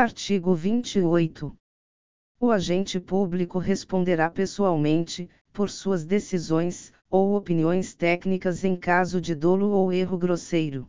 Artigo 28. O agente público responderá pessoalmente, por suas decisões, ou opiniões técnicas em caso de dolo ou erro grosseiro.